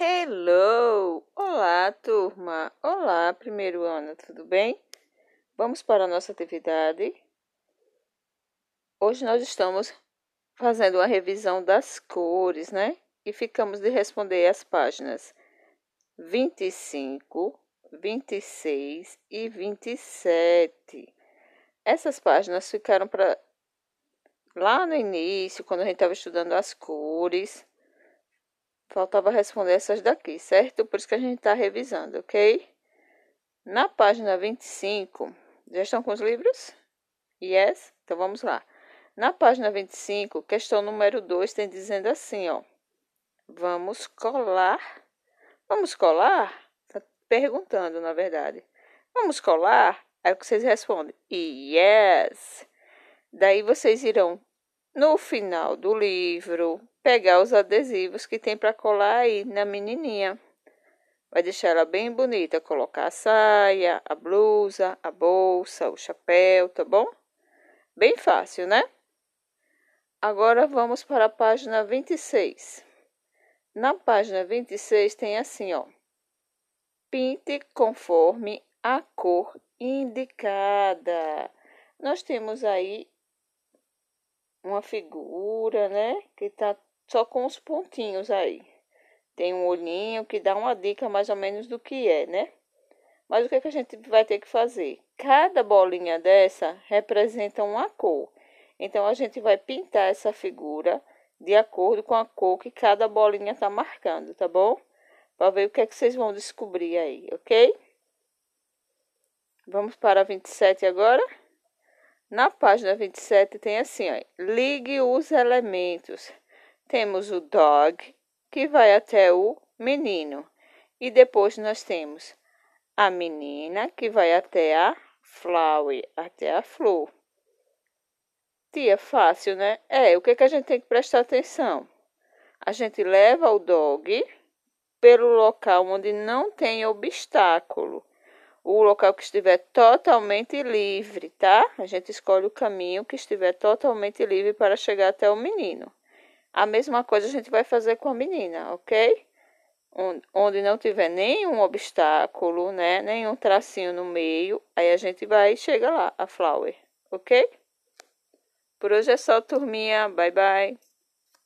Hello! Olá, turma! Olá, primeiro ano, tudo bem? Vamos para a nossa atividade. Hoje nós estamos fazendo uma revisão das cores, né? E ficamos de responder as páginas 25, 26 e 27. Essas páginas ficaram para lá no início, quando a gente estava estudando as cores Faltava responder essas daqui, certo? Por isso que a gente está revisando, ok? Na página 25, já estão com os livros? Yes? Então vamos lá. Na página 25, questão número 2 tem dizendo assim, ó. Vamos colar. Vamos colar? Está perguntando, na verdade. Vamos colar? Aí vocês respondem? Yes. Daí vocês irão no final do livro pegar os adesivos que tem para colar aí na menininha. Vai deixar ela bem bonita, colocar a saia, a blusa, a bolsa, o chapéu, tá bom? Bem fácil, né? Agora vamos para a página 26. Na página 26 tem assim, ó. Pinte conforme a cor indicada. Nós temos aí uma figura, né? Que tá só com os pontinhos aí. Tem um olhinho que dá uma dica mais ou menos do que é, né? Mas o que, é que a gente vai ter que fazer? Cada bolinha dessa representa uma cor. Então, a gente vai pintar essa figura de acordo com a cor que cada bolinha está marcando, tá bom? Para ver o que é que vocês vão descobrir aí, ok? Vamos para a 27 agora? Na página 27 tem assim, ó, ligue os elementos temos o dog, que vai até o menino. E depois nós temos a menina, que vai até a flower, até a flor. Tia, fácil, né? É, o que, que a gente tem que prestar atenção? A gente leva o dog pelo local onde não tem obstáculo. O local que estiver totalmente livre, tá? A gente escolhe o caminho que estiver totalmente livre para chegar até o menino. A mesma coisa a gente vai fazer com a menina, ok? Onde não tiver nenhum obstáculo, né? Nenhum tracinho no meio, aí a gente vai e chega lá, a flower, ok? Por hoje é só, turminha. Bye, bye.